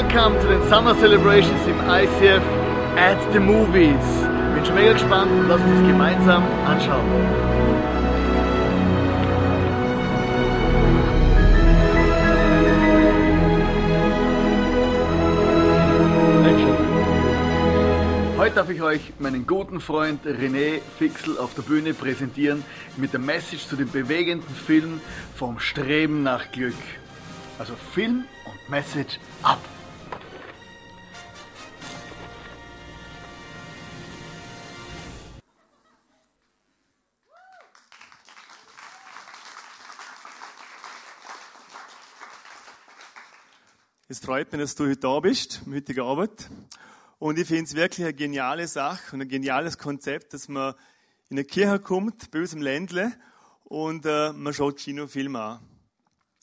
Welcome to den Summer Celebrations im ICF at the Movies. Bin schon mega gespannt und lass uns das gemeinsam anschauen. Heute darf ich euch meinen guten Freund René Fixel auf der Bühne präsentieren mit der Message zu dem bewegenden Film vom Streben nach Glück. Also Film und Message ab. Es freut mich, dass du heute da bist, am heutigen Abend. Und ich finde es wirklich eine geniale Sache und ein geniales Konzept, dass man in eine Kirche kommt, bei uns im Ländle, und äh, man schaut Kinofilm an.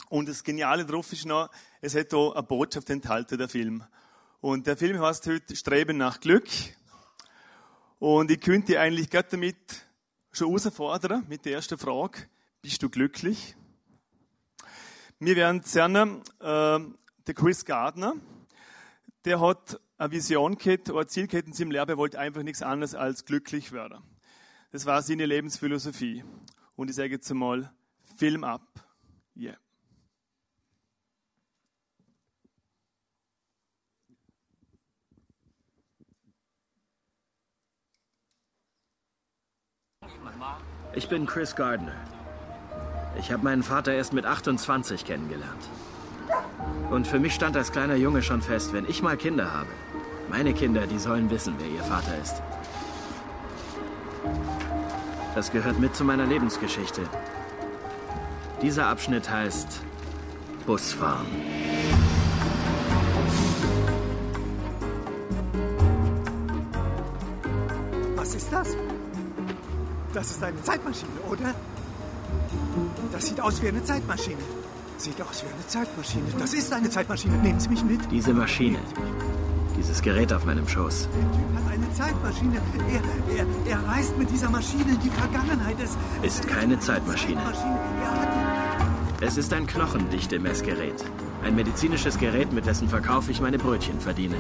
Und das Geniale drauf ist noch, es hat hier eine Botschaft enthalten, der Film. Und der Film heißt heute Streben nach Glück. Und ich könnte eigentlich gerade damit schon herausfordern, mit der ersten Frage, bist du glücklich? Wir werden gerne äh, der Chris Gardner, der hat eine Vision gehabt, eine Ziel gehabt in seinem Leben, er wollte einfach nichts anderes als glücklich werden. Das war seine Lebensphilosophie. Und ich sage jetzt einmal, Film ab. Yeah. Ich bin Chris Gardner. Ich habe meinen Vater erst mit 28 kennengelernt. Und für mich stand als kleiner Junge schon fest, wenn ich mal Kinder habe, meine Kinder, die sollen wissen, wer ihr Vater ist. Das gehört mit zu meiner Lebensgeschichte. Dieser Abschnitt heißt Busfahren. Was ist das? Das ist eine Zeitmaschine, oder? Das sieht aus wie eine Zeitmaschine. Sieht aus wie eine Zeitmaschine. Das ist eine Zeitmaschine. Nehmen Sie mich mit. Diese Maschine, dieses Gerät auf meinem Schoß, Der Typ hat eine Zeitmaschine. Er, er, er reist mit dieser Maschine in die Vergangenheit. Es Ist keine Zeitmaschine. Es ist ein knochendichte Messgerät. Ein medizinisches Gerät, mit dessen Verkauf ich meine Brötchen verdiene.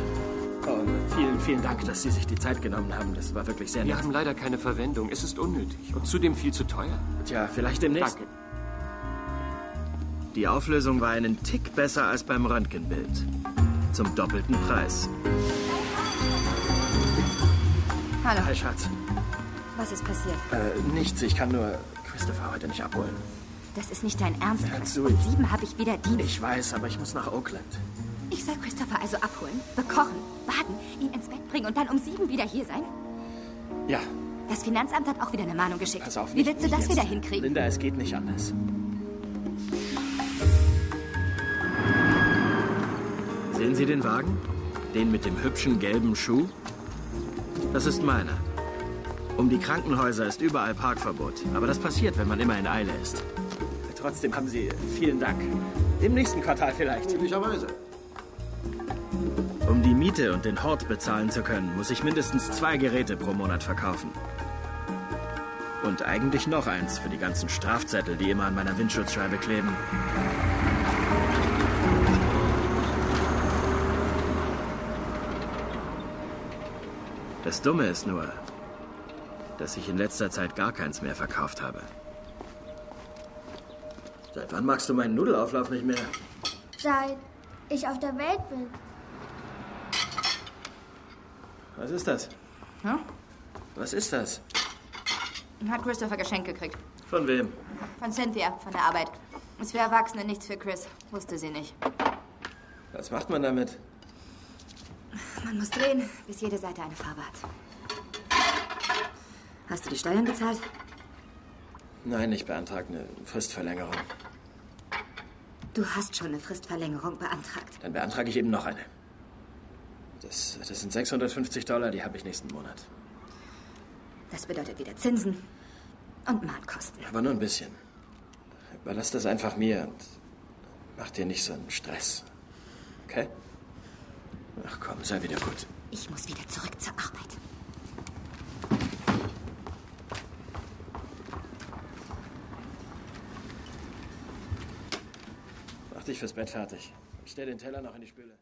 Oh, vielen, vielen Dank, dass Sie sich die Zeit genommen haben. Das war wirklich sehr Wir nett. haben leider keine Verwendung. Es ist unnötig und zudem viel zu teuer. Tja, vielleicht demnächst. Danke. Die Auflösung war einen Tick besser als beim Röntgenbild. Zum doppelten Preis. Hallo, Hi, Schatz. was ist passiert? Äh, nichts. Ich kann nur Christopher heute nicht abholen. Das ist nicht dein Ernst, Chris. zu. Um sieben habe ich wieder Dienst. Ich weiß, aber ich muss nach Oakland. Ich soll Christopher also abholen, bekochen, baden, ihn ins Bett bringen und dann um sieben wieder hier sein? Ja, Das Finanzamt hat auch wieder eine Mahnung geschickt. pass auf. Wie willst du das jetzt. wieder hinkriegen? Linda, es geht nicht anders. Sehen Sie den Wagen? Den mit dem hübschen gelben Schuh? Das ist meiner. Um die Krankenhäuser ist überall Parkverbot. Aber das passiert, wenn man immer in Eile ist. Trotzdem haben Sie vielen Dank. Im nächsten Quartal vielleicht. Möglicherweise. Um die Miete und den Hort bezahlen zu können, muss ich mindestens zwei Geräte pro Monat verkaufen. Und eigentlich noch eins für die ganzen Strafzettel, die immer an meiner Windschutzscheibe kleben. Das Dumme ist nur, dass ich in letzter Zeit gar keins mehr verkauft habe. Seit wann magst du meinen Nudelauflauf nicht mehr? Seit ich auf der Welt bin. Was ist das? Hm? Was ist das? Hat Christopher Geschenk gekriegt. Von wem? Von Cynthia, von der Arbeit. Ist für Erwachsene nichts für Chris. Wusste sie nicht. Was macht man damit? Man muss drehen, bis jede Seite eine Farbe hat. Hast du die Steuern bezahlt? Nein, ich beantrage eine Fristverlängerung. Du hast schon eine Fristverlängerung beantragt. Dann beantrage ich eben noch eine. Das, das sind 650 Dollar, die habe ich nächsten Monat. Das bedeutet wieder Zinsen und Mahnkosten. Aber nur ein bisschen. Überlass das einfach mir und mach dir nicht so einen Stress. Okay? Ach komm, sei wieder gut. Ich muss wieder zurück zur Arbeit. Mach dich fürs Bett fertig. Stell den Teller noch in die Spüle.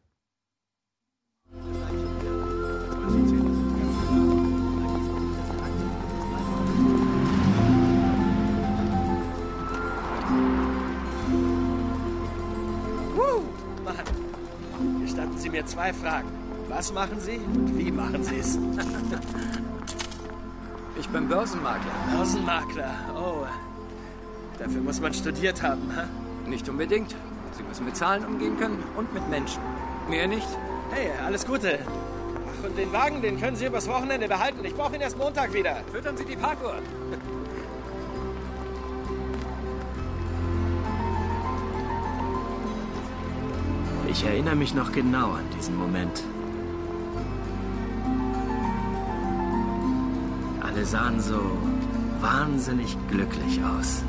Mir zwei Fragen. Was machen Sie und wie machen Sie es? Ich bin Börsenmakler. Börsenmakler, oh. Dafür muss man studiert haben, ha? Nicht unbedingt. Sie müssen mit Zahlen umgehen können und mit Menschen. Mehr nicht. Hey, alles Gute. Ach, und den Wagen, den können Sie übers Wochenende behalten. Ich brauche ihn erst Montag wieder. Füttern Sie die Parkuhr. Ich erinnere mich noch genau an diesen Moment. Alle sahen so wahnsinnig glücklich aus.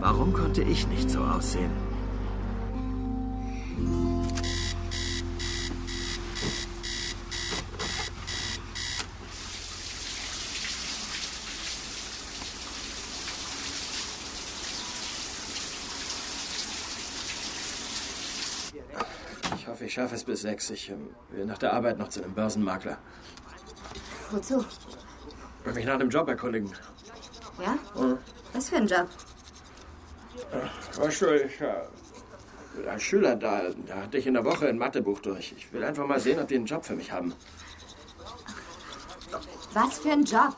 Warum konnte ich nicht so aussehen? Ich ich schaffe es bis sechs. Ich ähm, will nach der Arbeit noch zu einem Börsenmakler. Wozu? Will mich nach einem Job erkundigen. Ja? Was für ein Job? Weißt du, ich, äh, als Schüler, da, da hatte ich in der Woche ein Mathebuch durch. Ich will einfach mal sehen, ob die einen Job für mich haben. Was für ein Job?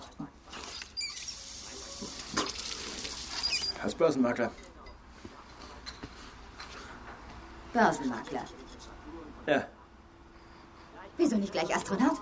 Als Börsenmakler. Börsenmakler. Ja. Wieso nicht gleich Astronaut?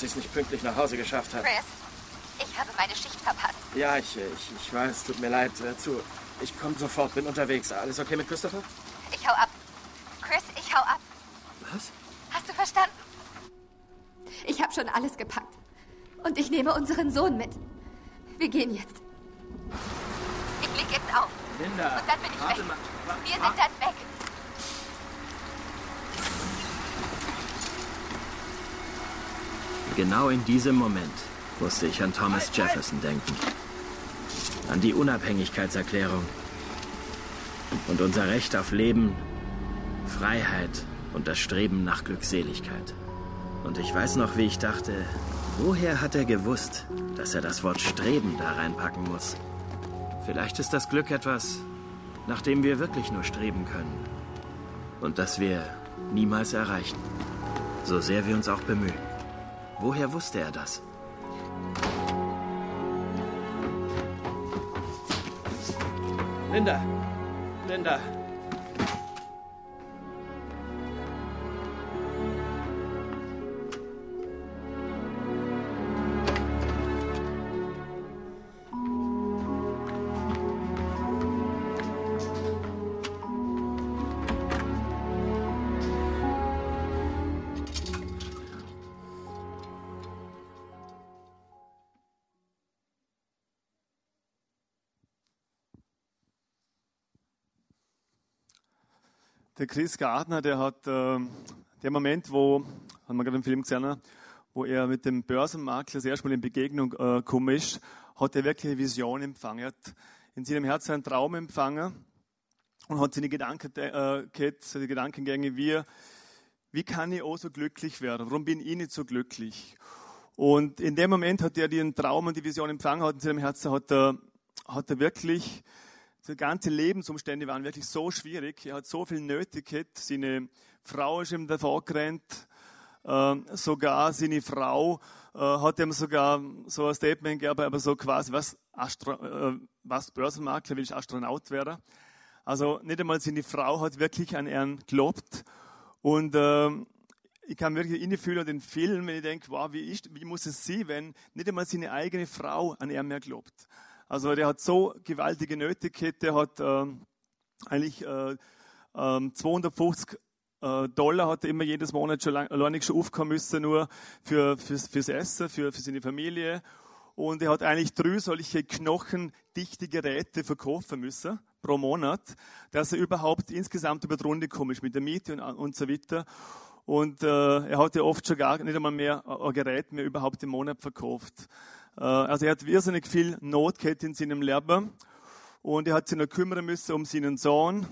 Dass ich es nicht pünktlich nach Hause geschafft habe. Chris, ich habe meine Schicht verpasst. Ja, ich, ich, ich weiß, tut mir leid. Äh, zu. Ich komme sofort, bin unterwegs. Alles okay mit Christopher? Ich hau ab. Chris, ich hau ab. Was? Hast du verstanden? Ich habe schon alles gepackt. Und ich nehme unseren Sohn mit. Wir gehen jetzt. Ich leg jetzt auf. Linda. Und dann bin ich warte weg. Mal. Wa- Wir sind dann weg. Genau in diesem Moment musste ich an Thomas Jefferson denken. An die Unabhängigkeitserklärung. Und unser Recht auf Leben, Freiheit und das Streben nach Glückseligkeit. Und ich weiß noch, wie ich dachte, woher hat er gewusst, dass er das Wort Streben da reinpacken muss? Vielleicht ist das Glück etwas, nach dem wir wirklich nur streben können. Und das wir niemals erreichen. So sehr wir uns auch bemühen. Woher wusste er das? Linda. Linda. Der Chris Gardner, der hat äh, der Moment, wo, haben wir gerade im Film gesehen, ne, wo er mit dem Börsenmakler das erste Mal in Begegnung äh, gekommen ist, hat er wirklich eine Vision empfangen. Er hat in seinem Herzen einen Traum empfangen und hat seine Gedanken, äh, gehabt, seine Gedankengänge, wie, wie kann ich auch so glücklich werden? Warum bin ich nicht so glücklich? Und in dem Moment hat er den Traum und die Vision empfangen, hat in seinem Herzen hat er, hat er wirklich die ganze Lebensumstände waren wirklich so schwierig. Er hat so viel Nöte gehabt. Seine Frau ist ihm davor gerannt. Äh, sogar seine Frau äh, hat ihm sogar so ein Statement gegeben, aber so quasi, was, Astro äh, was Börsenmakler, will ich Astronaut werden. Also nicht einmal seine Frau hat wirklich an ihn gelobt. Und ähm, ich kann wirklich innefühlen den Film, wenn ich denke, wow, wie, ist, wie muss es sein, wenn nicht einmal seine eigene Frau an ihn mehr glaubt. Also der hat so gewaltige Nöte gehabt, der hat ähm, eigentlich äh, ähm, 250 äh, Dollar hat er immer jedes Monat schon alleine schon aufkommen müssen, nur für, fürs, fürs Essen, für, für seine Familie. Und er hat eigentlich drei solche knochendichte Geräte verkaufen müssen pro Monat, dass er überhaupt insgesamt über die Runde kommt ist mit der Miete und, und so weiter. Und äh, er hat ja oft schon gar nicht einmal mehr ein Gerät mehr überhaupt im Monat verkauft. Äh, also er hat irrsinnig viel Not gehabt in seinem Leben und er hat sich noch kümmern müssen um seinen Sohn.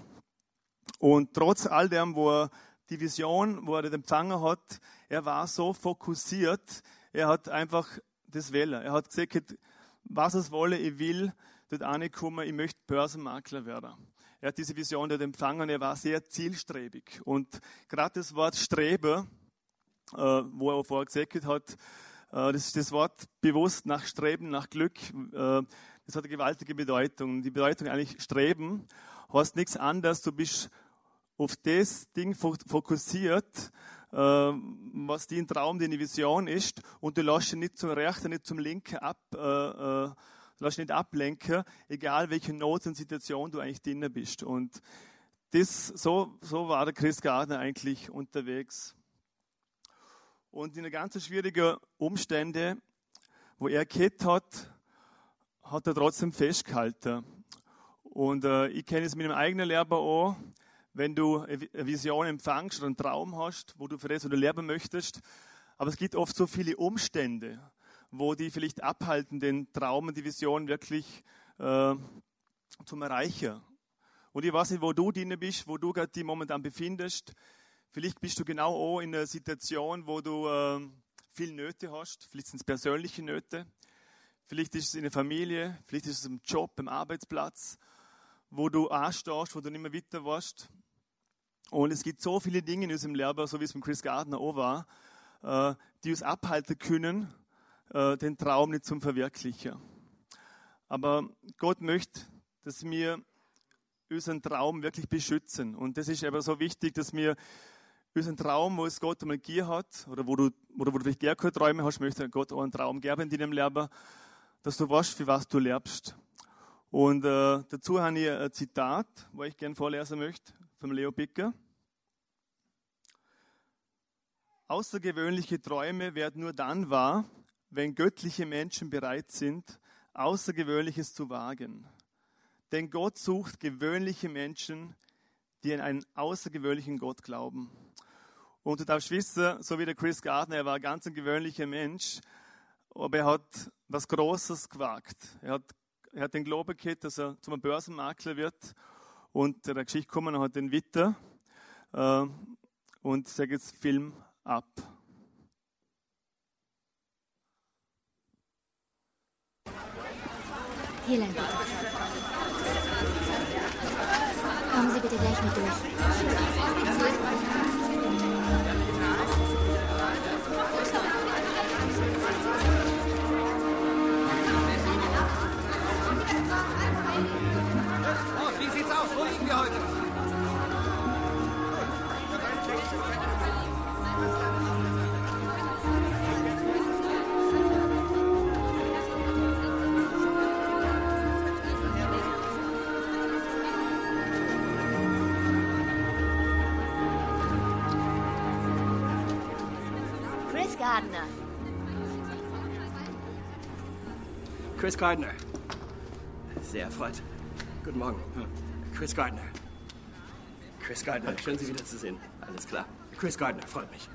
Und trotz all dem, wo er die Vision, wo er den empfangen hat, er war so fokussiert, er hat einfach das wählen. Er hat gesagt, was es wolle, ich will dort ankommen, ich möchte Börsenmakler werden. Er hat diese Vision dort empfangen, er war sehr zielstrebig. Und gerade das Wort Strebe, äh, wo er vorher gesagt hat, äh, das, das Wort bewusst nach Streben, nach Glück, äh, das hat eine gewaltige Bedeutung. Die Bedeutung eigentlich Streben heißt nichts anderes, du bist auf das Ding fokussiert, was dein Traum, deine Vision ist, und du lässt dich nicht zum Rechten, nicht zum Linken ab, äh, dich nicht ablenken, egal welche Not und Situation du eigentlich drin bist. Und das, so, so war der Chris Gardner eigentlich unterwegs. Und in ganz schwierigen Umständen, wo er gehabt hat, hat er trotzdem festgehalten. Und äh, ich kenne es mit meinem eigenen Leben auch, wenn du eine Vision empfangst oder einen Traum hast, wo du für das oder leben möchtest. Aber es gibt oft so viele Umstände wo die vielleicht abhalten, den Traum und die Vision wirklich äh, zum Erreichen. Und ich weiß nicht, wo du drin bist, wo du gerade die momentan befindest. Vielleicht bist du genau auch in einer Situation, wo du äh, viel Nöte hast. Vielleicht sind es persönliche Nöte. Vielleicht ist es in der Familie. Vielleicht ist es im Job, im Arbeitsplatz, wo du anstehst, wo du nicht mehr weiter warst. Und es gibt so viele Dinge in unserem Leben, so wie es mit Chris Gardner auch war, äh, die uns abhalten können, äh, den Traum nicht zum Verwirklichen. Aber Gott möchte, dass wir unseren Traum wirklich beschützen. Und das ist aber so wichtig, dass wir unseren Traum, wo es Gott einmal gegeben hat, oder wo du, oder wo du vielleicht gar keine Träume hast, möchte Gott auch einen Traum geben in deinem Leben, dass du weißt, für was du lebst. Und äh, dazu habe ich ein Zitat, wo ich gerne vorlesen möchte, vom Leo Bicker. Außergewöhnliche Träume werden nur dann wahr, wenn göttliche Menschen bereit sind, Außergewöhnliches zu wagen. Denn Gott sucht gewöhnliche Menschen, die an einen außergewöhnlichen Gott glauben. Und du darfst wissen, so wie der Chris Gardner, er war ganz ein gewöhnlicher Mensch, aber er hat was Großes gewagt. Er hat, er hat den Glauben gehabt, dass er zum Börsenmakler wird und der Geschichte kommen und hat den Witter äh, und sage jetzt Film ab. Hier lang. Kommen Sie bitte gleich mit durch. Wir heute? Gardner. Chris Gardner. Sehr erfreut. Guten Morgen. Chris Gardner. Chris Gardner, schön Sie wiederzusehen. Alles klar. Chris Gardner, freut mich.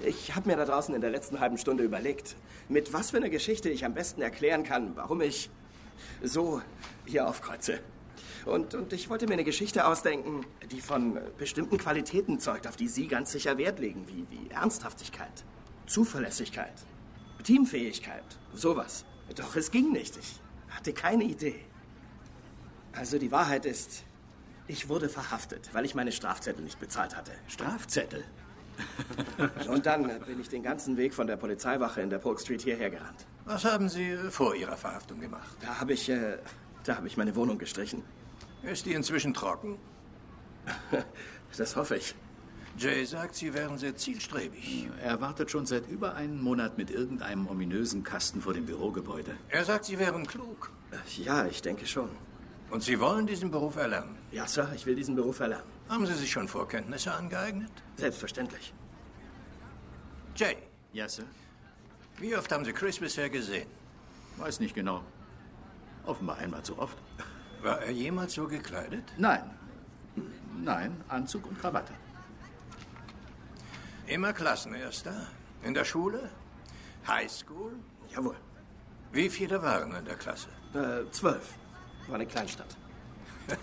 Ich habe mir da draußen in der letzten halben Stunde überlegt, mit was für einer Geschichte ich am besten erklären kann, warum ich so hier aufkreuze. Und, und ich wollte mir eine Geschichte ausdenken, die von bestimmten Qualitäten zeugt, auf die Sie ganz sicher Wert legen, wie, wie Ernsthaftigkeit, Zuverlässigkeit, Teamfähigkeit, sowas. Doch es ging nicht. Ich hatte keine Idee. Also die Wahrheit ist, ich wurde verhaftet, weil ich meine Strafzettel nicht bezahlt hatte. Strafzettel? Und dann bin ich den ganzen Weg von der Polizeiwache in der Polk Street hierher gerannt. Was haben Sie vor Ihrer Verhaftung gemacht? Da habe ich äh, Da habe ich meine Wohnung gestrichen. Ist die inzwischen trocken? Das hoffe ich. Jay sagt, Sie wären sehr zielstrebig. Er wartet schon seit über einem Monat mit irgendeinem ominösen Kasten vor dem Bürogebäude. Er sagt, Sie wären klug. Ja, ich denke schon. Und Sie wollen diesen Beruf erlernen? Ja, Sir, ich will diesen Beruf erlernen. Haben Sie sich schon Vorkenntnisse angeeignet? Selbstverständlich. Jay, Ja, Sir? wie oft haben Sie Chris bisher gesehen? Weiß nicht genau. Offenbar einmal zu oft. War er jemals so gekleidet? Nein. Nein, Anzug und Krawatte. Immer Klassenerster? In der Schule? Highschool? Jawohl. Wie viele waren in der Klasse? Äh, zwölf. War eine Kleinstadt.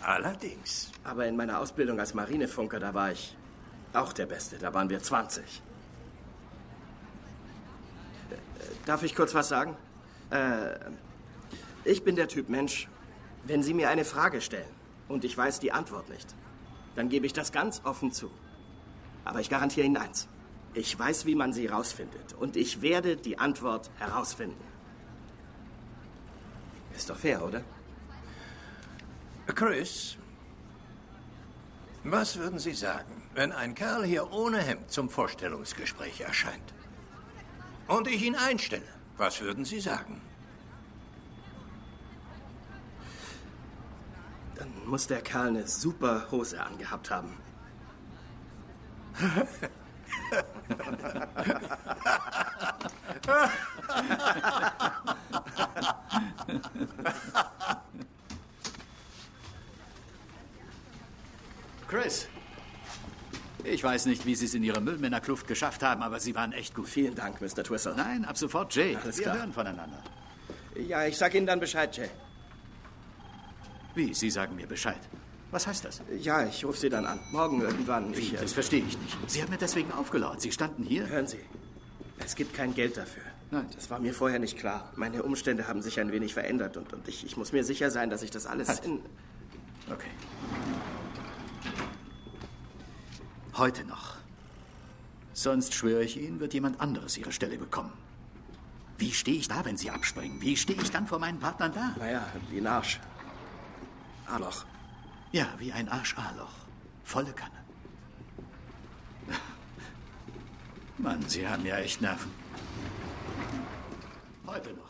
Allerdings. Aber in meiner Ausbildung als Marinefunker, da war ich auch der Beste. Da waren wir 20. Äh, Darf ich kurz was sagen? Äh, ich bin der Typ Mensch, wenn Sie mir eine Frage stellen und ich weiß die Antwort nicht, dann gebe ich das ganz offen zu. Aber ich garantiere Ihnen eins. Ich weiß, wie man sie rausfindet und ich werde die Antwort herausfinden. Ist doch fair, oder? Chris, was würden Sie sagen, wenn ein Kerl hier ohne Hemd zum Vorstellungsgespräch erscheint? Und ich ihn einstelle, was würden Sie sagen? Dann muss der Kerl eine super Hose angehabt haben. Chris, ich weiß nicht, wie Sie es in Ihrer Müllmännerkluft geschafft haben, aber Sie waren echt gut. Vielen Dank, Mr. Twistle. Nein, ab sofort Jay. Alles Wir klar. hören voneinander. Ja, ich sag Ihnen dann Bescheid, Jay. Wie? Sie sagen mir Bescheid. Was heißt das? Ja, ich rufe Sie dann an. Morgen irgendwann. Wie? Ich, äh, Das verstehe ich nicht. Sie haben mir deswegen aufgelauert. Sie standen hier. Hören Sie, es gibt kein Geld dafür. Nein. Das war mir vorher nicht klar. Meine Umstände haben sich ein wenig verändert und, und ich, ich muss mir sicher sein, dass ich das alles Halt. in... Okay. Heute noch. Sonst schwöre ich Ihnen, wird jemand anderes Ihre Stelle bekommen. Wie stehe ich da, wenn Sie abspringen? Wie stehe ich dann vor meinen Partnern da? Naja, wie ein Arsch. Arloch. Ja, wie ein Arsch-A-Loch. Volle Kanne. Mann, Sie haben ja echt Nerven. Heute noch.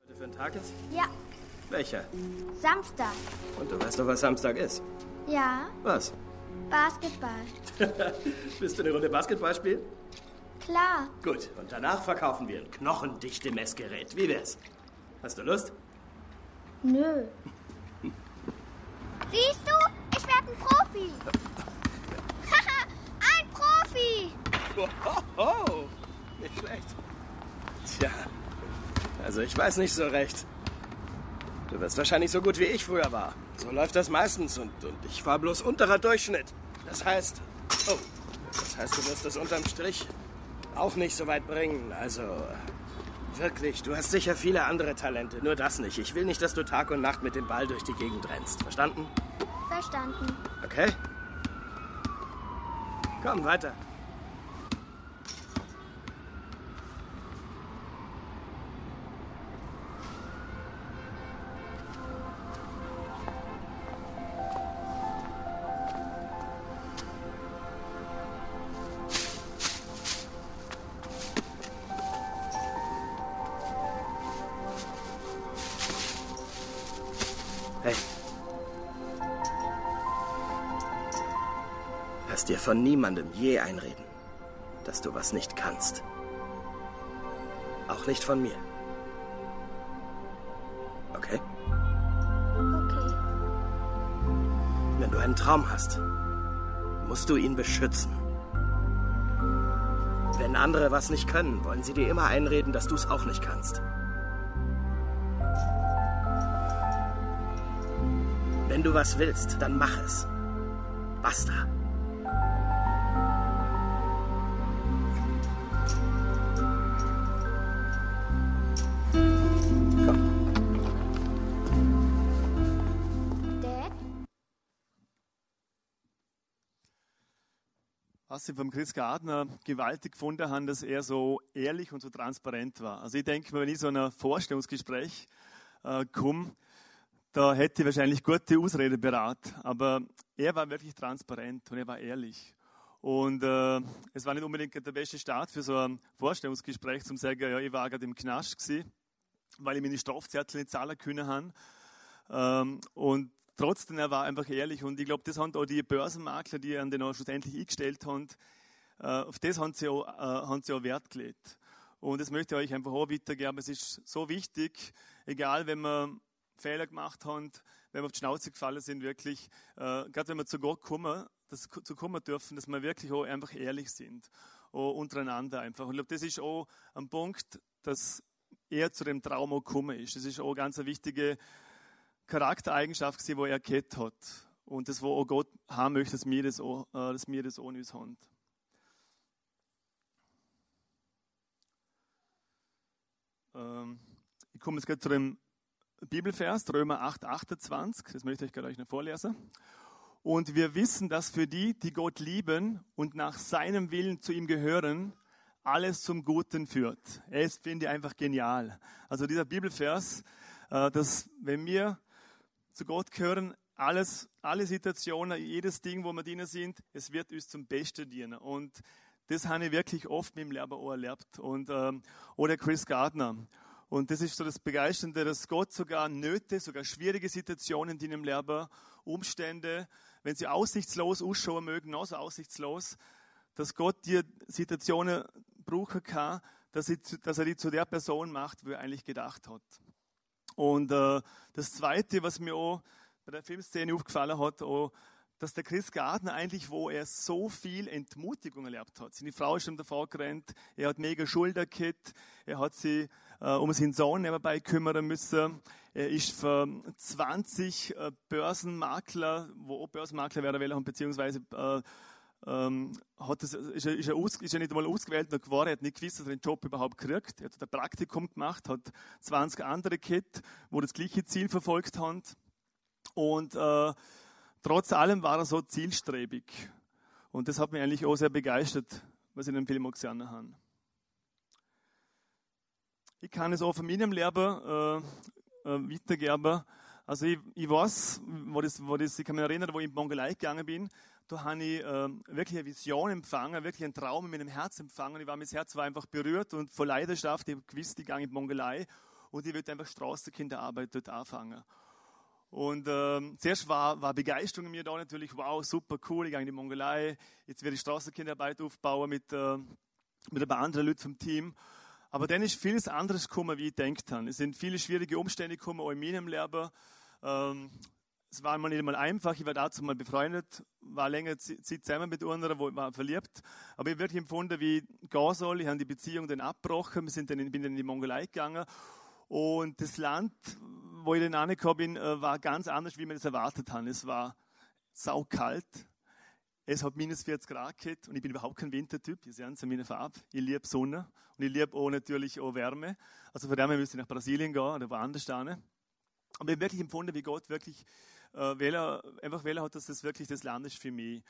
Heute für ein Tag ist? Ja, Welcher? Samstag. Und du weißt doch, was Samstag ist. Ja, Was? Basketball. Willst du eine Runde Basketball spielen? Klar. Gut, und danach verkaufen wir ein knochendichte Messgerät. Wie wär's? Hast du Lust? Nö. Siehst du? Ich werde ein Profi. ein Oh, oh, nicht schlecht. Tja, also ich weiß nicht so recht. Du wirst wahrscheinlich so gut wie ich früher war. So läuft das meistens und, und ich war bloß unterer Durchschnitt. Das heißt, oh, das heißt, du wirst es unterm Strich auch nicht so weit bringen. Also, wirklich, du hast sicher viele andere Talente, nur das nicht. Ich will nicht, dass du Tag und Nacht mit dem Ball durch die Gegend rennst. Verstanden? Verstanden. Okay? Komm, weiter. Von niemandem je einreden, dass du was nicht kannst. Auch nicht von mir. Okay? Okay. Wenn du einen Traum hast, musst du ihn beschützen. Wenn andere was nicht können, wollen sie dir immer einreden, dass du es auch nicht kannst. Wenn du was willst, dann mach es. Basta. Ich vom Chris Gardner gewaltig gefunden habe, dass er so ehrlich und so transparent war. Also ich denke mir, wenn ich so ein Vorstellungsgespräch äh, komme, da hätte ich wahrscheinlich gute Ausrede beraten. Aber er war wirklich transparent und er war ehrlich. Und äh, es war nicht unbedingt der beste Start für so ein Vorstellungsgespräch, zum sagen, ja, ich war gerade im Knast weil ich meine Strafzettel nicht zahlen können habe. Ähm, und trotzdem, er war einfach ehrlich. Und ich glaube, das haben auch die Börsenmakler, die an den auch schlussendlich eingestellt haben, äh, auf das haben sie, auch, äh, haben sie auch Wert gelegt. Und das möchte ich euch einfach auch weitergeben. Es ist so wichtig, egal wenn wir Fehler gemacht haben, wenn wir auf die Schnauze gefallen sind, wirklich, äh, gerade wenn wir zu Gott kommen, dass, zu kommen dürfen, dass wir wirklich auch einfach ehrlich sind, auch untereinander einfach. Und ich glaube, das ist auch ein Punkt, dass er zu dem Traum auch gekommen ist. Das ist auch eine ganz wichtige Charaktereigenschaft, die er erkannt hat. Und das, wo auch Gott haben möchte, dass wir das auch, äh, dass wir das auch nicht haben. Ähm, ich komme jetzt gerade zu dem Bibelvers, Römer 8, 28. Das möchte ich gerade euch noch vorlesen. Und wir wissen, dass für die, die Gott lieben und nach seinem Willen zu ihm gehören, alles zum Guten führt. Ist, finde ich, einfach genial. Also dieser Bibelvers, äh, dass wenn wir zu Gott gehören, alles, alle Situationen, jedes Ding, wo wir drinnen sind, es wird uns zum Besten dienen. Und das habe ich wirklich oft mit dem Lehrer auch erlebt. Und, ähm, oder Chris Gardner. Und das ist so das Begeisternde, dass Gott sogar Nöte, sogar schwierige Situationen, die im Leben, Umstände, wenn sie aussichtslos ausschauen mögen, noch so aussichtslos, dass Gott dir Situationen brauchen kann, dass, er die zu der Person macht, wo er eigentlich gedacht hat. Und äh, das Zweite, was mir auch bei der Filmszene aufgefallen hat, dass der Chris Gardner eigentlich, wo er so viel Entmutigung erlebt hat. Seine Frau ist ihm davor gerannt, er hat mega Schulter gehabt, er hat sich äh, um seinen Sohn nebenbei kümmern müssen. Er ist für 20 äh, Börsenmakler, wo auch Börsenmakler werden wollen, beziehungsweise äh, ähm, hat das, ist, er, ist, er aus, ist er nicht einmal ausgewählt geworden, er hat nicht gewusst, dass er den Job überhaupt kriegt. Er hat ein Praktikum gemacht, hat 20 andere gehabt, wo das gleiche Ziel verfolgt haben. Und äh, trotz allem war er so zielstrebig. Und das hat mich eigentlich auch sehr begeistert, was ich in dem Film auch gesehen habe. Ich kann es auch von meinem Lehrer äh, äh, weitergeben. Also ich, ich weiß, wo das, wo das, ich kann mich erinnern, wo ich in Mongolei gegangen bin, da habe ich äh, wirklich eine Vision empfangen, wirklich einen Traum in meinem Herz empfangen. Ich war, mein Herz war einfach berührt und voll Leidenschaft. Ich gewusst, ich gehe in die Mongolei und ich würde einfach Straßenkinderarbeit dort anfangen. Und ähm, zuerst war, war Begeisterung in mir da natürlich, wow, super cool, ich gehe in die Mongolei, jetzt werde ich Straßenkinderarbeit aufbauen mit, äh, mit ein paar anderen Leuten vom Team. Aber dann ist vieles anderes gekommen, wie ich gedacht habe. Es sind viele schwierige Umstände gekommen, auch in meinem Leben. Ähm, es war mal nicht einmal einfach. Ich war dazu mal befreundet, war länger Zeit zusammen mit anderen, wo ich war verliebt. Aber ich habe wirklich empfunden, wie ich gehen soll. Ich habe die Beziehung dann abgebrochen. Wir sind dann in, bin dann in die Mongolei gegangen. Und das Land, wo ich dann angekommen bin, äh, war ganz anders, wie wir es erwartet haben. Es war saukalt. Es hat minus 40 Grad gehabt und ich bin überhaupt kein Wintertyp. Ihr seht es an meiner Farbe. Ich liebe Sonne und ich liebe auch natürlich auch Wärme. Also von daher müsste ich nach Brasilien gehen oder woanders stehen. Aber ich habe wirklich empfunden, wie Gott wirklich äh, Wähler, einfach Wähler hat, dass das wirklich das Land ist für mich.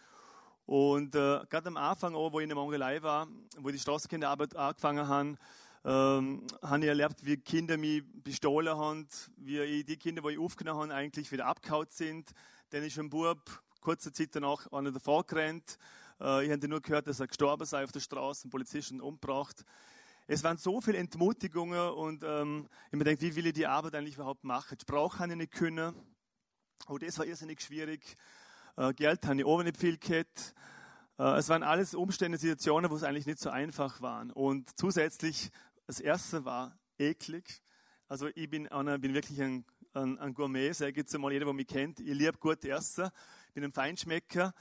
Und äh, gerade am Anfang, auch, wo ich in der Mongolei war, wo die Straßenkinderarbeit angefangen haben, ähm, habe ich erlebt, wie Kinder mich bestohlen haben, wie ich die Kinder, die ich aufgenommen habe, eigentlich wieder abgehauen sind. Dann ist ein Bub kurze Zeit danach einer davor gerannt. Äh, ich habe nur gehört, dass er gestorben sei auf der Straße, ein Polizisten umgebracht. Es waren so viele Entmutigungen und ähm, ich mir denke, wie will ich die Arbeit eigentlich überhaupt machen? Die Sprache habe ich nicht können. Oh, das war irrsinnig schwierig. Äh, Geld habe ich auch nicht viel gehabt. Äh, es waren alles Umstände, Situationen, wo es eigentlich nicht so einfach waren. Und zusätzlich, das erste war eklig. Also ich bin, einer, bin wirklich ein, ein, ein Gourmet, sage ich jetzt einmal, jeder, der mich kennt. Ich liebe gut Essen, bin ein Feinschmecker.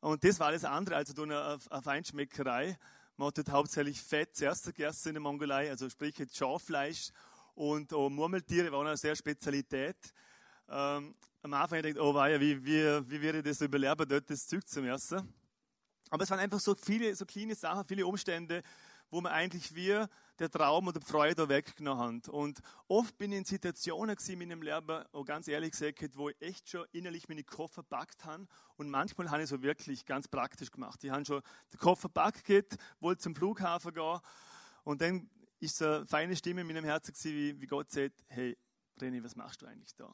Und das war alles andere als eine, Feinschmeckerei. Man hat hauptsächlich Fett zuerst gegessen in der Mongolei, also sprich jetzt Schaffleisch und auch Murmeltiere waren eine sehr Spezialität. Ähm, am Anfang habe ich gedacht, oh weia, wie, wie, wie werde ich das überleben, dort das Zeug zu essen. Aber es waren einfach so viele, so kleine Sachen, viele Umstände, wo man eigentlich wie der Traum oder die Freude weggenommen haben. Und oft bin ich in Situationen in meinem Leben, auch ganz ehrlich gesagt, wo ich echt schon innerlich meine Koffer packt habe. Und manchmal habe ich so wirklich ganz praktisch gemacht. Ich habe schon den Koffer packt, wollte zum Flughafen gehen. Und dann ist so eine feine Stimme in meinem Herzen gewesen, wie, wie Gott sagt, hey, René, was machst du eigentlich da?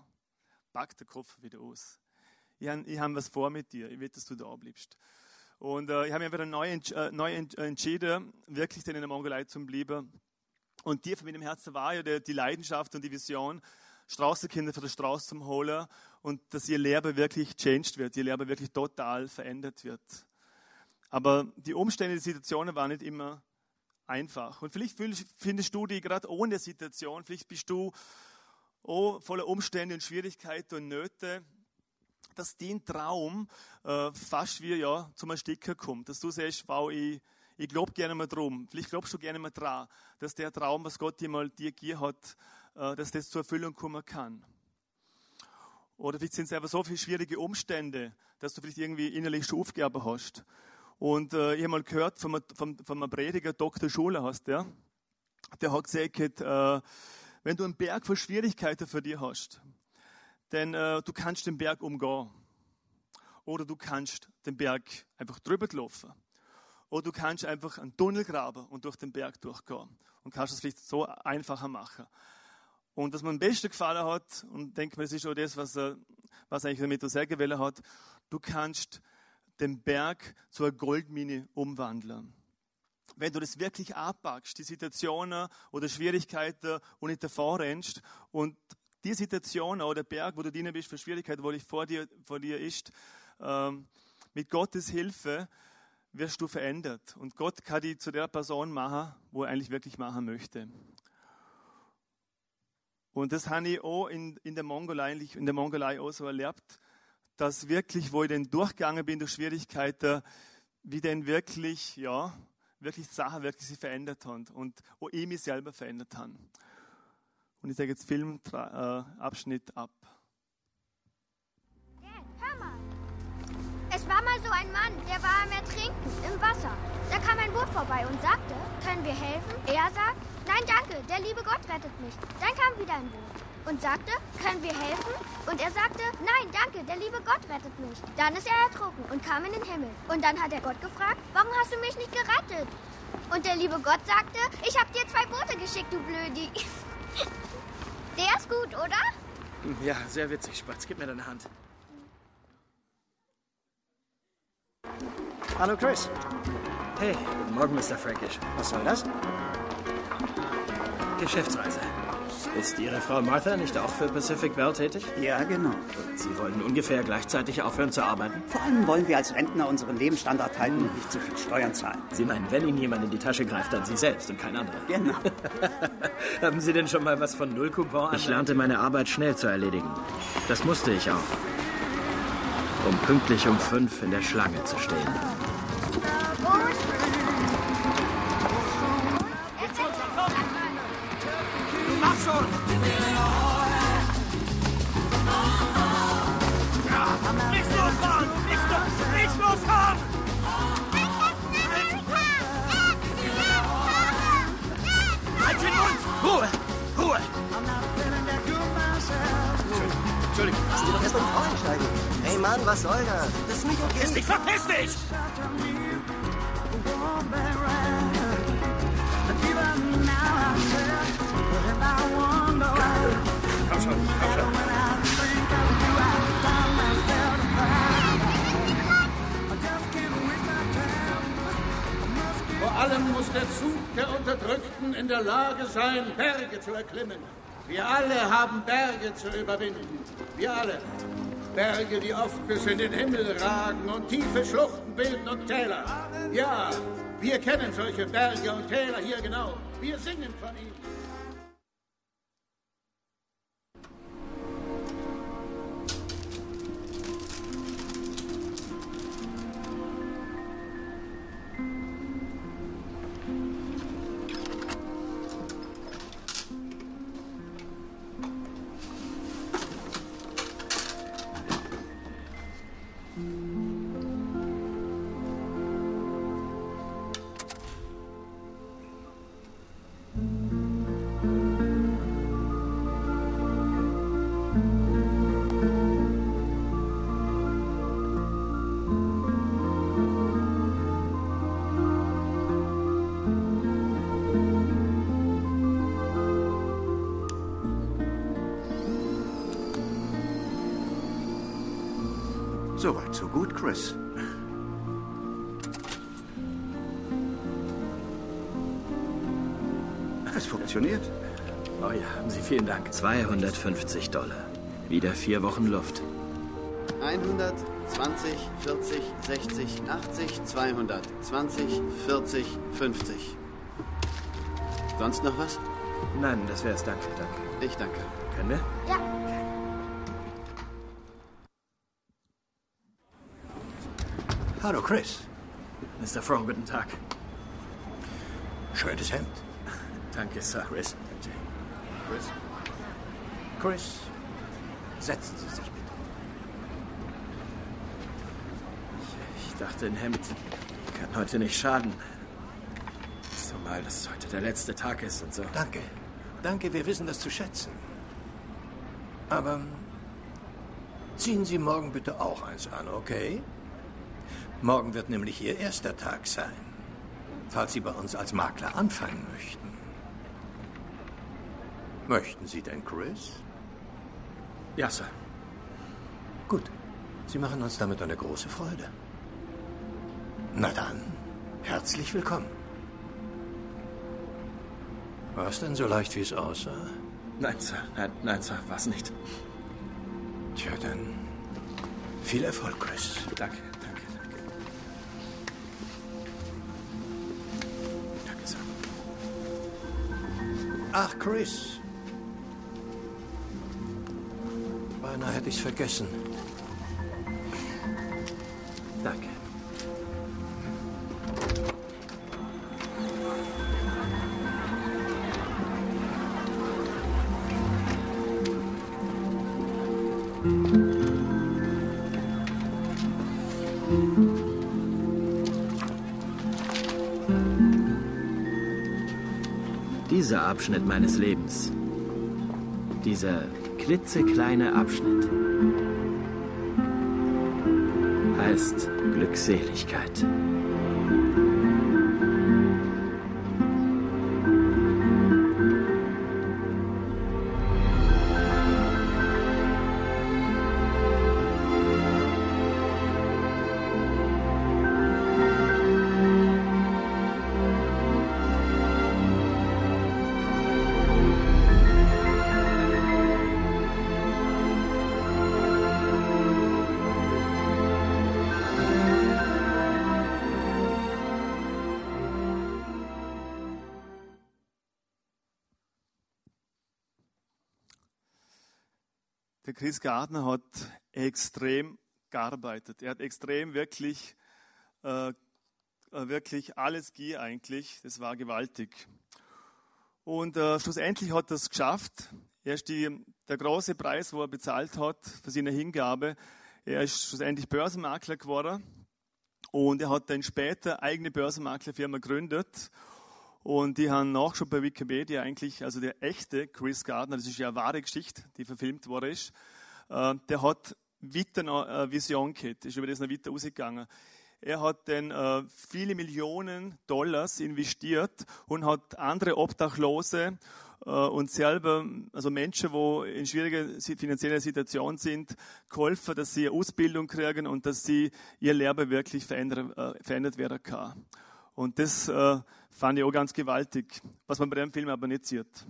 Pack den Koffer wieder aus. Ich habe hab was vor mit dir. Ich will, dass du da bleibst. Und äh, ich habe mich wieder neu, äh, neu entschieden, wirklich in der Mongolei zu bleiben. Und tief in meinem Herzen war ja die, die Leidenschaft und die Vision, Straßenkinder für die Straße zu holen und dass ihr Leben wirklich changed wird, ihr Leben wirklich total verändert wird. Aber die Umstände, die Situationen waren nicht immer einfach. Und vielleicht findest du die gerade ohne Situation, vielleicht bist du oh, voller Umstände und Schwierigkeiten und Nöte dass dein Traum äh, fast wie ja, zum Ersticken kommt. Dass du sagst, wow, ich, ich glaube gerne mal drum. Vielleicht glaubst du gerne mal dran, dass der Traum, was Gott dir mal dir gegeben hat, äh, dass das zur Erfüllung kommen kann. Oder vielleicht sind es einfach so viele schwierige Umstände, dass du vielleicht irgendwie innerlich schon Aufgaben hast. Und äh, ich habe mal gehört von, von, von einem Prediger, Dr. Schuler hast der, der hat gesagt, äh, wenn du einen Berg von Schwierigkeiten für dich hast, denn äh, du kannst den Berg umgehen. Oder du kannst den Berg einfach drüber laufen. Oder du kannst einfach einen Tunnel graben und durch den Berg durchgehen. Und kannst es vielleicht so einfacher machen. Und was mir am besten gefallen hat, und denke mir, das ist auch das, was, er, was eigentlich damit er sagen will, hat, du kannst den Berg zu einer Goldmine umwandeln. Wenn du das wirklich abpackst, die Situationen oder Schwierigkeiten und nicht davor rennst und die Situation oder der Berg, wo du drinnen bist, für Schwierigkeiten, wo dich vor dir, vor dir ist, ähm, mit Gottes Hilfe wirst du verändert. Und Gott kann dich zu der Person machen, wo er eigentlich wirklich machen möchte. Und das habe ich auch in, in, der Mongolei, in der Mongolei auch so erlebt, dass wirklich, wo ich dann durchgegangen bin durch Schwierigkeiten, wie denn wirklich, ja, wirklich Sachen wirklich sich verändert haben und auch ich mich selber verändert habe. Und ich sage jetzt Filmabschnitt ab. Dad, hör mal. Es war mal so ein Mann, der war am Ertrinken im Wasser. Da kam ein Boot vorbei und sagte, können wir helfen? Er sagt, nein danke, der liebe Gott rettet mich. Dann kam wieder ein Boot und sagte, können wir helfen? Und er sagte, nein danke, der liebe Gott rettet mich. Dann ist er ertrunken und kam in den Himmel. Und dann hat er Gott gefragt, warum hast du mich nicht gerettet? Und der liebe Gott sagte, ich habe dir zwei Boote geschickt, du Blödi. Der ist gut, oder? Ja, sehr witzig, Spatz. Gib mir deine Hand. Hallo, Chris. Hey, guten Morgen, Mr. Frankish. Was soll das? Geschäftsreise. Ist Ihre Frau Martha nicht auch für Pacific Bell tätig? Ja, genau. Und Sie wollen ungefähr gleichzeitig aufhören zu arbeiten? Vor allem wollen wir als Rentner unseren Lebensstandard halten und nicht zu viel Steuern zahlen. Sie meinen, wenn Ihnen jemand in die Tasche greift, dann Sie selbst und kein anderer? Genau. Haben Sie denn schon mal was von Nullcoupon Ich lernte meine Arbeit schnell zu erledigen. Das musste ich auch. Um pünktlich um fünf in der Schlange zu stehen. Erst mal die Frau einsteigen. Hey Mann, was soll das? Das ist nicht okay. Verpiss dich, verpiss dich! Komm schon. Vor allem muss der Zug der Unterdrückten in der Lage sein, Berge zu erklimmen. Wir alle haben Berge zu überwinden. Wir alle. Berge, die oft bis in den Himmel ragen und tiefe Schluchten bilden und Täler. Ja, wir kennen solche Berge und Täler hier genau. Wir singen von ihnen. Dank. 250 Dollar. Wieder vier Wochen Luft. 120, 40, 60, 80, 220, 40, 50. Sonst noch was? Nein, das wär's. Danke, danke. Ich danke. Können wir? Ja. Hallo, Chris. Mr. Fromm, guten Tag. Schönes Hemd. Danke, Sir. Chris. Chris. Chris, setzen Sie sich bitte. Ich dachte, ein Hemd kann heute nicht schaden. Zumal das heute der letzte Tag ist und so. Danke. Danke, wir wissen das zu schätzen. Aber ziehen Sie morgen bitte auch eins an, okay? Morgen wird nämlich Ihr erster Tag sein, falls Sie bei uns als Makler anfangen möchten. Möchten Sie denn, Chris? Ja, Sir. Gut. Sie machen uns damit eine große Freude. Na dann, herzlich willkommen. War es denn so leicht, wie es aussah? Nein, Sir. Nein, nein, Sir, was nicht. Tja, dann viel Erfolg, Chris. Danke, danke, danke. Danke, Sir. Ach, Chris. Hätte ich's vergessen. Danke. Dieser Abschnitt meines Lebens, dieser klitzekleine Abschnitt, heißt Glückseligkeit. Chris Gardner hat extrem gearbeitet. Er hat extrem wirklich, äh, wirklich alles gegeben eigentlich. Das war gewaltig. Und äh, schlussendlich hat er es geschafft. Er ist die, der große Preis, wo er bezahlt hat für seine Hingabe. Er ist schlussendlich Börsenmakler geworden. Und er hat dann später eigene Börsenmaklerfirma gegründet. Und die haben nachgeschaut bei Wikipedia eigentlich, also der echte Chris Gardner, das ist ja eine wahre Geschichte, die verfilmt worden ist, äh, der hat weiter eine Vision gehabt, ist über das noch weiter rausgegangen. Er hat dann äh, viele Millionen Dollars investiert und hat andere Obdachlose äh, und selber, also Menschen, die in schwieriger finanzieller Situation sind, geholfen, dass sie eine Ausbildung kriegen und dass sie ihr Leben wirklich verändern, äh, verändert werden kann. Und das äh, fand ich auch ganz gewaltig, was man bei dem Film aber nicht sieht.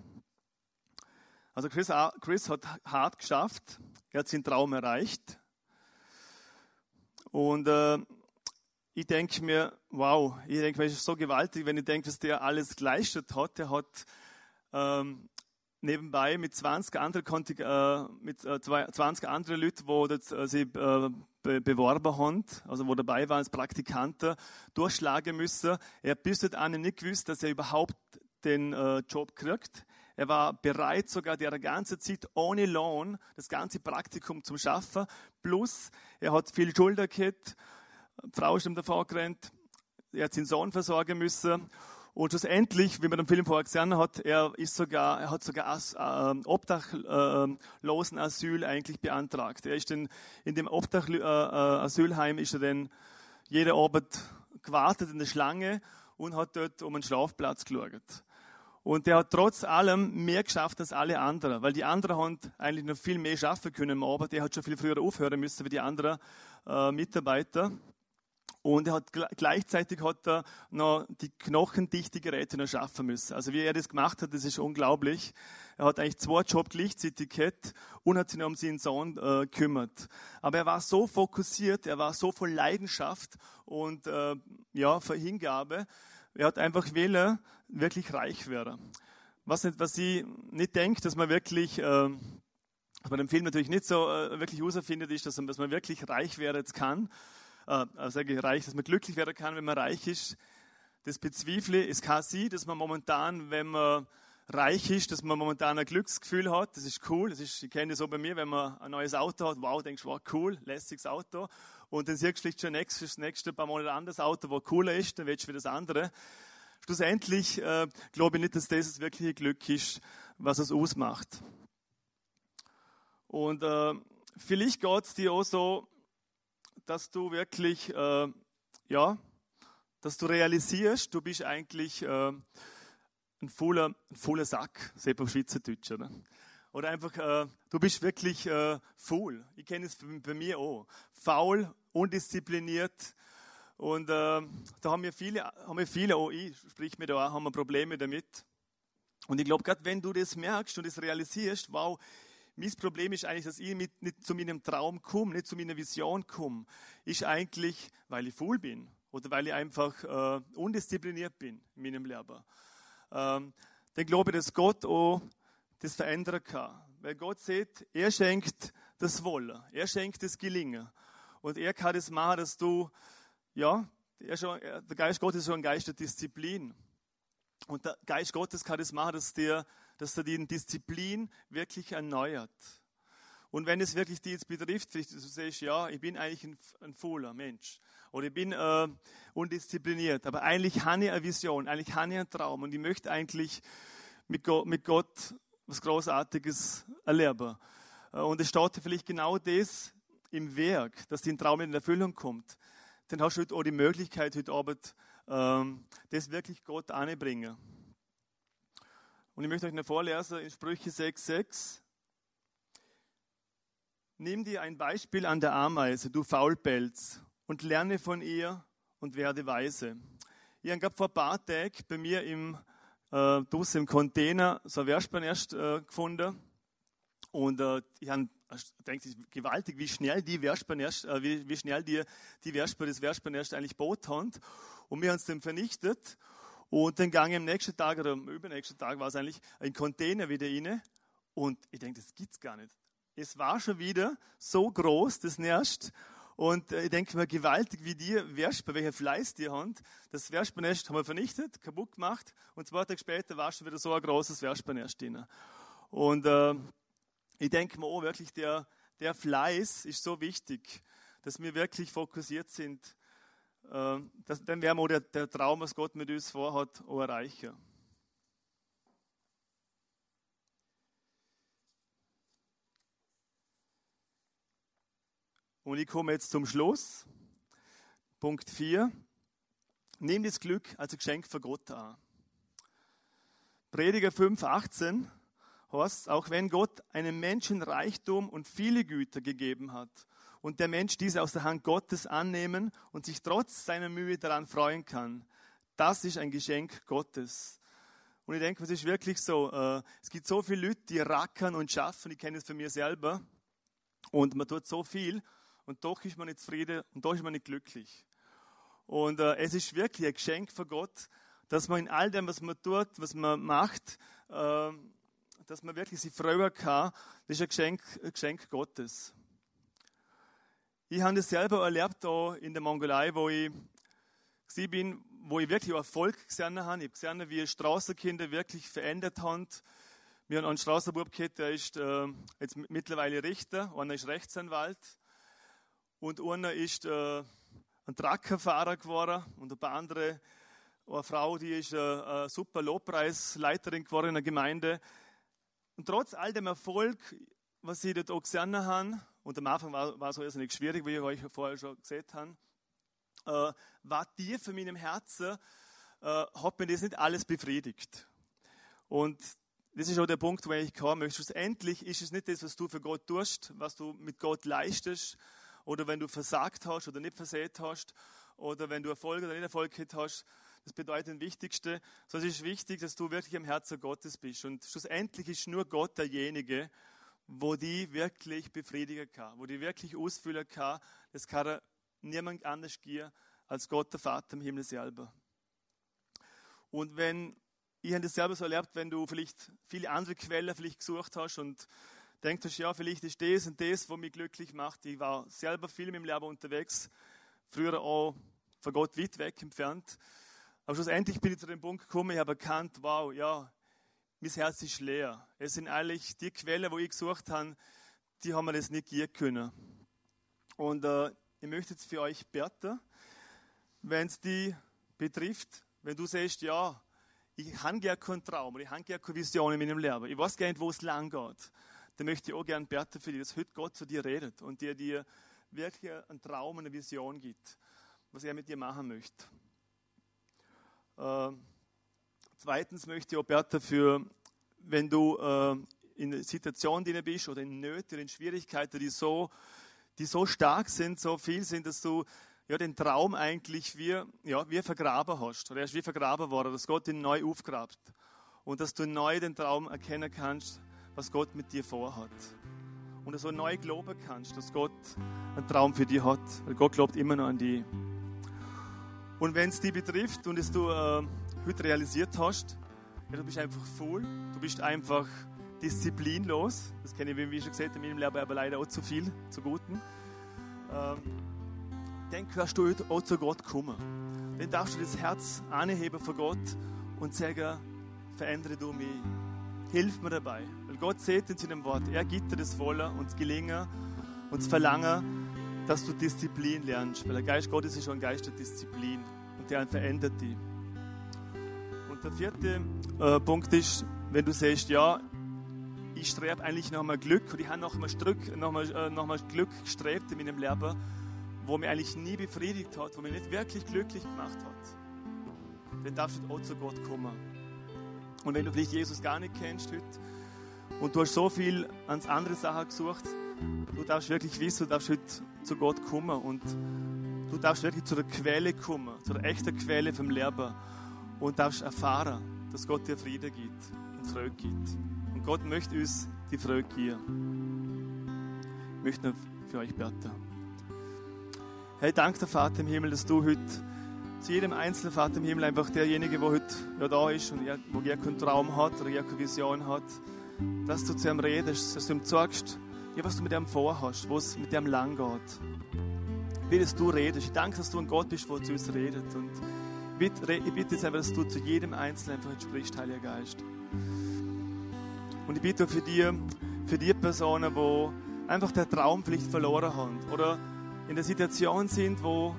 Also Chris, Chris hat hart geschafft, er hat seinen Traum erreicht. Und äh, ich denke mir, wow, ich denke mir, es ist so gewaltig, wenn ich denke, was der alles geleistet hat. Er hat ähm, nebenbei mit 20 anderen, äh, mit äh, 20 anderen Leuten, die das, äh, äh, beworben haben, also wo dabei waren als Praktikanten, durchschlagen müssen. Er bis dahin nicht gewusst, dass er überhaupt den äh, Job kriegt. Er war bereit, sogar der ganze Zeit ohne Lohn das ganze Praktikum zu schaffen. Plus, er hat viel Schulden gehabt. Die Frau ist ihm davor gerannt. Er hat seinen Sohn versorgen müssen. Und schlussendlich, wie man im Film vorher gesehen hat, er ist sogar, er hat sogar As, äh, Obdachlosenasyl eigentlich beantragt. Er ist dann in dem Obdachlosasylheim ist er dann jede Abend gewartet in der Schlange und hat dort um einen Schlafplatz geschaut. Und der hat trotz allem mehr geschafft als alle anderen, weil die anderen haben eigentlich noch viel mehr schaffen können, aber der hat schon viel früher aufhören müssen wie die anderen äh, Mitarbeiter. Und er hat gleichzeitig hat er noch die knochendichte Geräte noch schaffen müssen. Also wie er das gemacht hat, das ist unglaublich. Er hat eigentlich zwei Jobs gleichzeitig gehabt und hat sich noch um seinen Sohn äh, gekümmert. Aber er war so fokussiert, er war so voll Leidenschaft und äh, ja, für Hingabe. Er hat einfach wählen, wirklich reich werden. Was, nicht, was ich nicht denke, dass man wirklich, äh, was man im Film natürlich nicht so äh, wirklich herausfindet, ist, dass, dass man wirklich reich werden kann äh, äh, sage ich reich, dass man glücklich werden kann, wenn man reich ist. Das bezweifle Es kann sein, dass man momentan, wenn man reich ist, dass man momentan ein Glücksgefühl hat. Das ist cool. Das ist, ich kenne das so bei mir, wenn man ein neues Auto hat. Wow, denkst du, wow, cool, lässiges Auto. Und dann siehst du vielleicht schon nächstes, das nächste paar Monate ein anderes Auto, das cooler ist, dann willst du wieder das andere. Schlussendlich äh, glaube ich nicht, dass das das wirkliche Glück ist, was es ausmacht. Und äh, vielleicht geht es dir auch so, dass du wirklich, äh, ja, dass du realisierst, du bist eigentlich äh, ein voller, ein voller Sack, sagt man Schweizerdeutsch, oder? Oder einfach, äh, du bist wirklich äh, faul. Ich kenne es bei mir auch. Faul, undiszipliniert. Und äh, da haben wir viele, haben wir viele, auch ich, sprich mir da auch, haben wir Probleme damit. Und ich glaube, gerade wenn du das merkst und das realisierst, wow, mein Problem ist eigentlich, dass ich mit, nicht zu meinem Traum komme, nicht zu meiner Vision komme. Ist eigentlich, weil ich faul bin oder weil ich einfach äh, undiszipliniert bin in meinem Leben. Ähm, dann glaube ich, dass Gott auch das verändern kann. Weil Gott sieht, er schenkt das Wollen, er schenkt das Gelingen. Und er kann das machen, dass du, ja, schon, der Geist Gottes ist schon ein Geist der Disziplin. Und der Geist Gottes kann das machen, dass dir dass er die Disziplin wirklich erneuert. Und wenn es wirklich die jetzt betrifft, du sagst, ja, ich bin eigentlich ein, ein fauler Mensch oder ich bin äh, undiszipliniert, aber eigentlich habe ich eine Vision, eigentlich habe ich einen Traum und ich möchte eigentlich mit Gott, mit Gott was Großartiges erleben. Äh, und es steht vielleicht genau das im Werk, dass dein Traum in Erfüllung kommt. Dann hast du heute auch die Möglichkeit, heute Abend ähm, das wirklich Gott anzubringen. Und ich möchte euch eine vorlesen in Sprüche 6,6. Nimm dir ein Beispiel an der Ameise, du Faulpelz, und lerne von ihr und werde weise. Ich habe vor ein paar Tagen bei mir im, äh, im Container so ein Wespenernst äh, gefunden. Und äh, ich habe denke gewaltig, wie schnell die Wespenernst, äh, wie, wie schnell die, die Wespe das Wespenernst eigentlich gebaut haben. Und wir haben es dann vernichtet. Und dann gang am nächsten Tag oder am übernächsten Tag war es eigentlich ein Container wieder rein. Und ich denke, das gibt's gar nicht. Es war schon wieder so groß, das Nest. Und äh, ich denke mir, gewaltig wie die Wespen, welcher Fleiß die haben. Das Wespennest haben wir vernichtet, kaputt gemacht. Und zwei Tage später war schon wieder so ein großes Wespennest drin. Und äh, ich denke mir auch wirklich, der, der Fleiß ist so wichtig, dass wir wirklich fokussiert sind das, dann werden wir der, der Traum, was Gott mit uns vorhat, auch erreichen. Und ich komme jetzt zum Schluss. Punkt 4. Nimm das Glück als ein Geschenk von Gott an. Prediger 5, 18 heißt, auch wenn Gott einem Menschen Reichtum und viele Güter gegeben hat und der Mensch diese aus der Hand Gottes annehmen und sich trotz seiner Mühe daran freuen kann. Das ist ein Geschenk Gottes. Und ich denke, es ist wirklich so. Äh, es gibt so viele Leute, die rackern und schaffen. Ich kenne es von mir selber. Und man tut so viel und doch ist man nicht zufrieden und doch ist man nicht glücklich. Und äh, es ist wirklich ein Geschenk von Gott, dass man in all dem, was man tut, was man macht, äh, dass man wirklich sich freuen kann. Das ist ein Geschenk, ein Geschenk Gottes. Ich habe das selber erlebt da in der Mongolei, wo ich bin, wo ich wirklich Erfolg gesehen habe. Ich habe gesehen, wie Straßenkinder wirklich verändert haben. Wir haben einen Straßenbub gehabt, der ist äh, jetzt mittlerweile Richter, einer ist Rechtsanwalt und einer ist äh, ein Truckerfahrer geworden und ein paar andere, eine Frau, die ist äh, eine super Lobpreisleiterin geworden in der Gemeinde. Und trotz all dem Erfolg, was sie dort auch gesehen haben, und am Anfang war, war es nicht schwierig, wie ich euch vorher schon gesehen habe, äh, war tief in meinem Herzen, äh, hat mir das nicht alles befriedigt. Und das ist auch der Punkt, wo ich kommen möchte. Schlussendlich ist es nicht das, was du für Gott tust, was du mit Gott leistest, oder wenn du versagt hast oder nicht versät hast, oder wenn du Erfolg oder nicht Erfolg hast. Das bedeutet das Wichtigste, sondern es ist wichtig, dass du wirklich im Herzen Gottes bist. Und schlussendlich ist nur Gott derjenige, wo die wirklich befriedigen kann, wo die wirklich ausfüllen kann. Das kann niemand anders gehen als Gott, der Vater im Himmel selber. Und wenn, ich habe das selber so erlebt, wenn du vielleicht viele andere Quellen vielleicht gesucht hast und denkst, ja, vielleicht ist das und das, was mich glücklich macht. Ich war selber viel im Leben unterwegs, früher auch von Gott weit weg entfernt. Aber schlussendlich bin ich zu dem Punkt gekommen, ich habe erkannt, wow, ja, mein Herz ist leer. Es sind eigentlich die Quellen, wo ich gesucht habe, die haben mir das nicht geben können. Und äh, ich möchte jetzt für euch beten, wenn es die betrifft, wenn du sagst, ja, ich habe gerne keinen Traum ich habe gerne keine Vision in meinem Leben, ich weiß gar nicht, wo es lang geht, dann möchte ich auch gerne beten für dich, dass heute Gott zu dir redet und dir, dir wirklich einen Traum, eine Vision gibt, was er mit dir machen möchte. Äh, zweitens möchte ich auch beten für, wenn du äh, in einer Situation drin bist oder in Nöten, in Schwierigkeiten, die so, die so stark sind, so viel sind, dass du ja, den Traum eigentlich wie, ja, wie vergraben hast. Oder er ist wie vergraben worden, dass Gott ihn neu aufgrabt. Und dass du neu den Traum erkennen kannst, was Gott mit dir vorhat. Und dass du neu glauben kannst, dass Gott einen Traum für dich hat. Weil Gott glaubt immer noch an dich. Und wenn es dich betrifft und es du äh, heute realisiert hast, ja, du bist einfach faul, du bist einfach disziplinlos. Das kenne ich, wie schon gesagt, in meinem Leben aber leider auch zu viel, zu Guten. Ähm, dann kannst du auch zu Gott kommen. Dann darfst du das Herz anheben vor Gott und sagen, verändere du mich. Hilf mir dabei. Weil Gott sieht in seinem Wort, er gibt dir das Wollen und das Gelingen und das Verlangen, dass du Disziplin lernst. Weil der Geist Gottes ist schon ein Geist der Disziplin und der verändert dich. Und der vierte äh, Punkt ist, wenn du sagst, ja, ich strebe eigentlich nach mal Glück und ich habe nach mal, Stück, nach mal, äh, nach mal Glück gestrebt in meinem Leben, wo mich eigentlich nie befriedigt hat, wo mich nicht wirklich glücklich gemacht hat, dann darfst du auch zu Gott kommen. Und wenn du vielleicht Jesus gar nicht kennst heute und du hast so viel ans andere Sachen gesucht, du darfst wirklich wissen, du darfst heute zu Gott kommen und du darfst wirklich zu der Quelle kommen, zu der echten Quelle vom Leben und darfst erfahren, dass Gott dir Frieden gibt und Freude gibt. Und Gott möchte uns die Freude geben. Ich möchte noch für euch beten. Hey, danke der Vater im Himmel, dass du heute zu jedem einzelnen Vater im Himmel einfach derjenige, der heute ja da ist und wo keinen Traum hat oder er keine Vision hat, dass du zu ihm redest, dass du ihm sagst, ja, was du mit ihm vorhast, wo es mit ihm lang geht. Will, dass du redest. Ich danke, dass du ein Gott bist, der zu uns redet. Und bitte, ich bitte jetzt einfach, dass du zu jedem Einzelnen einfach entsprichst, Heiliger Geist. Und ich bitte für die, für die Personen, die einfach den Traum vielleicht verloren haben oder in der Situation sind, wo,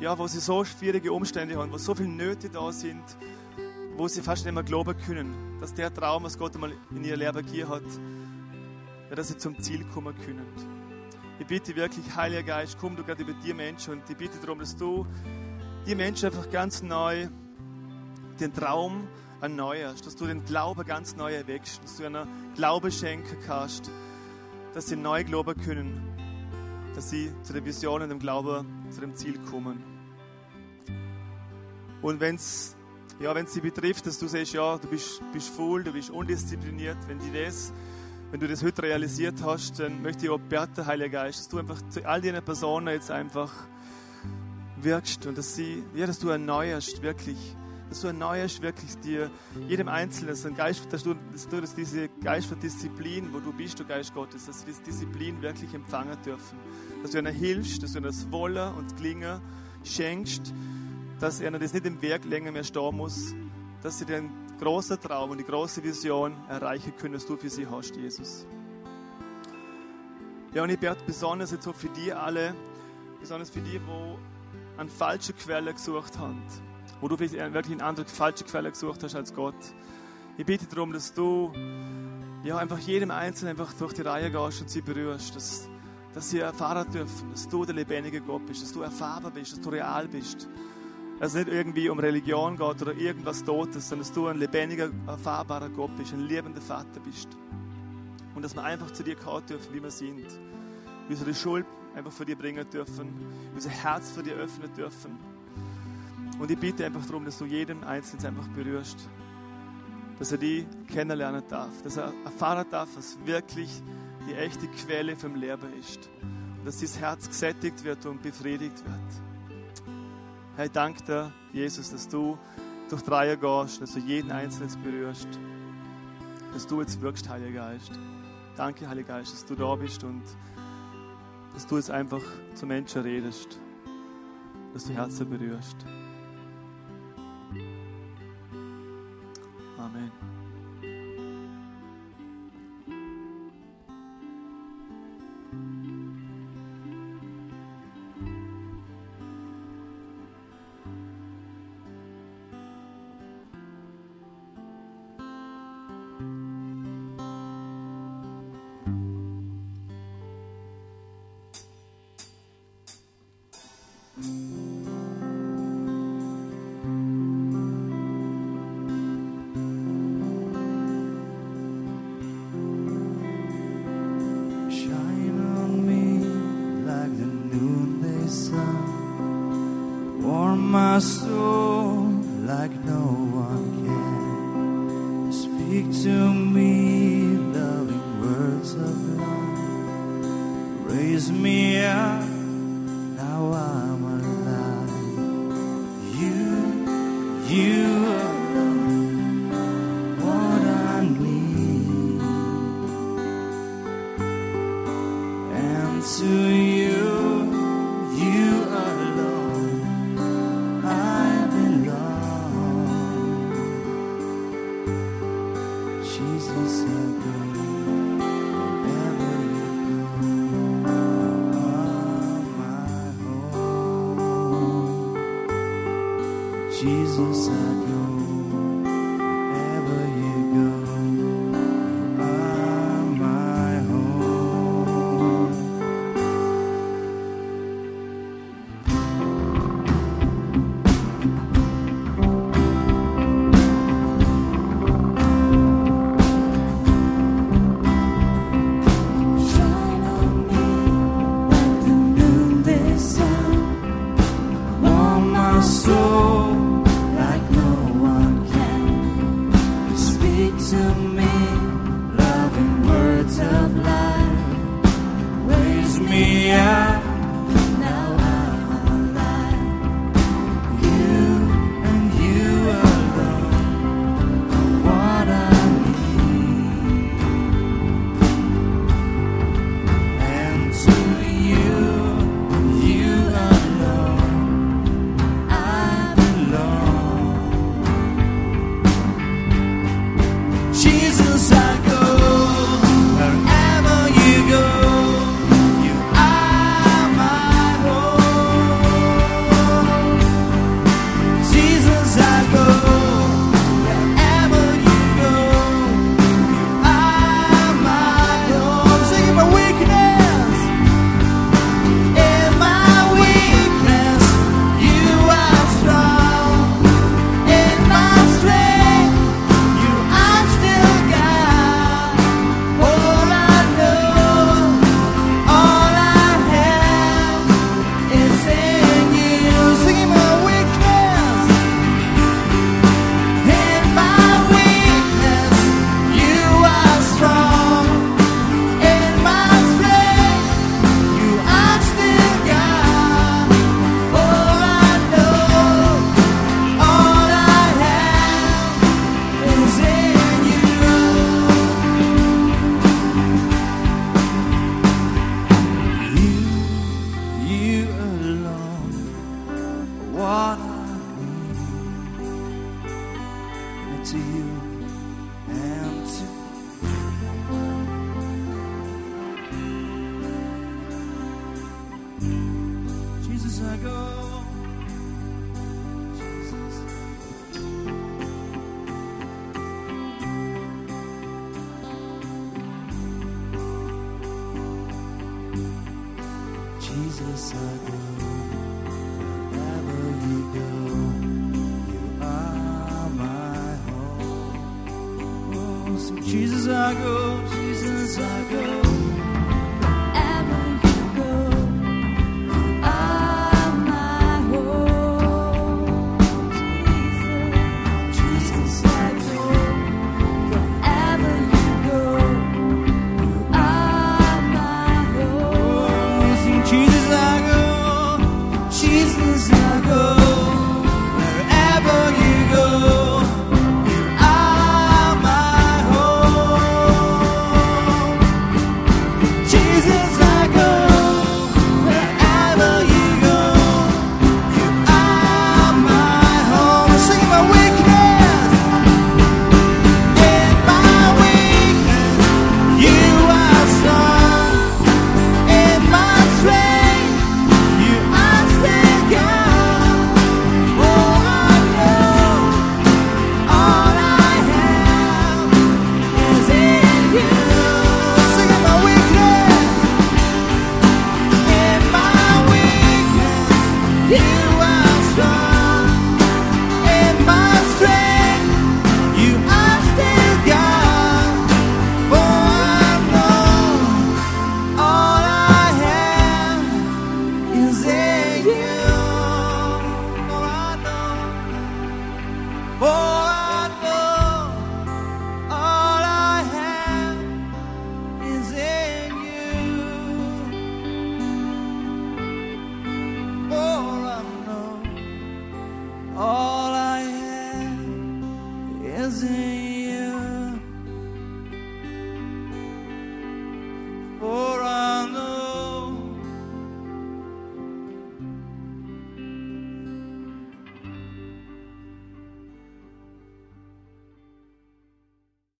ja, wo sie so schwierige Umstände haben, wo so viele Nöte da sind, wo sie fast nicht mehr glauben können, dass der Traum, was Gott einmal in ihr Leben gegeben hat, ja, dass sie zum Ziel kommen können. Ich bitte wirklich, Heiliger Geist, komm du gerade über die Menschen und ich bitte darum, dass du die Menschen einfach ganz neu den Traum erneuerst, dass du den Glauben ganz neu erweckst, dass du einen Glaube schenken kannst, dass sie neu glauben können, dass sie zu der Vision und dem Glauben, zu dem Ziel kommen. Und wenn es ja, wenn sie betrifft, dass du sagst, ja, du bist, bist faul, du bist undiszipliniert, wenn, die das, wenn du das heute realisiert hast, dann möchte ich auch beten, Heiliger Geist, dass du einfach zu all diesen Personen jetzt einfach wirkst und dass sie, ja, dass du erneuerst, wirklich, dass du erneuerst wirklich dir, jedem Einzelnen, dass, ein Geist, dass, du, dass du dass diese Geist von Disziplin, wo du bist, du Geist Gottes, dass sie diese Disziplin wirklich empfangen dürfen. Dass du ihnen hilfst, dass du ihnen das Wollen und Klingen schenkst, dass ihnen das nicht im Werk länger mehr stehen muss, dass sie den großen Traum und die große Vision erreichen können, was du für sie hast, Jesus. Ja, und ich bete besonders jetzt auch für die alle, besonders für die, wo an falsche Quelle gesucht haben, wo du wirklich eine andere falsche Quelle gesucht hast als Gott. Ich bitte darum, dass du ja, einfach jedem Einzelnen einfach durch die Reihe gehst und sie berührst, dass, dass sie erfahren dürfen, dass du der lebendige Gott bist, dass du erfahrbar bist, dass du real bist. Dass es nicht irgendwie um Religion geht oder irgendwas Totes, sondern dass du ein lebendiger, erfahrbarer Gott bist, ein liebender Vater bist. Und dass wir einfach zu dir gehört dürfen, wie wir sind. Unsere Schuld einfach vor dir bringen dürfen, unser Herz vor dir öffnen dürfen. Und ich bitte einfach darum, dass du jeden Einzelnen einfach berührst, dass er die kennenlernen darf, dass er erfahren darf, was wirklich die echte Quelle vom Leben ist. Und dass dieses Herz gesättigt wird und befriedigt wird. Herr, ich danke dir, Jesus, dass du durch Dreier gehst, dass du jeden Einzelnen berührst, dass du jetzt wirkst, Heiliger Geist. Danke, Heiliger Geist, dass du da bist und dass du es einfach zu Menschen redest, dass du Herzen berührst. Jesus sabe onde. seasons ago.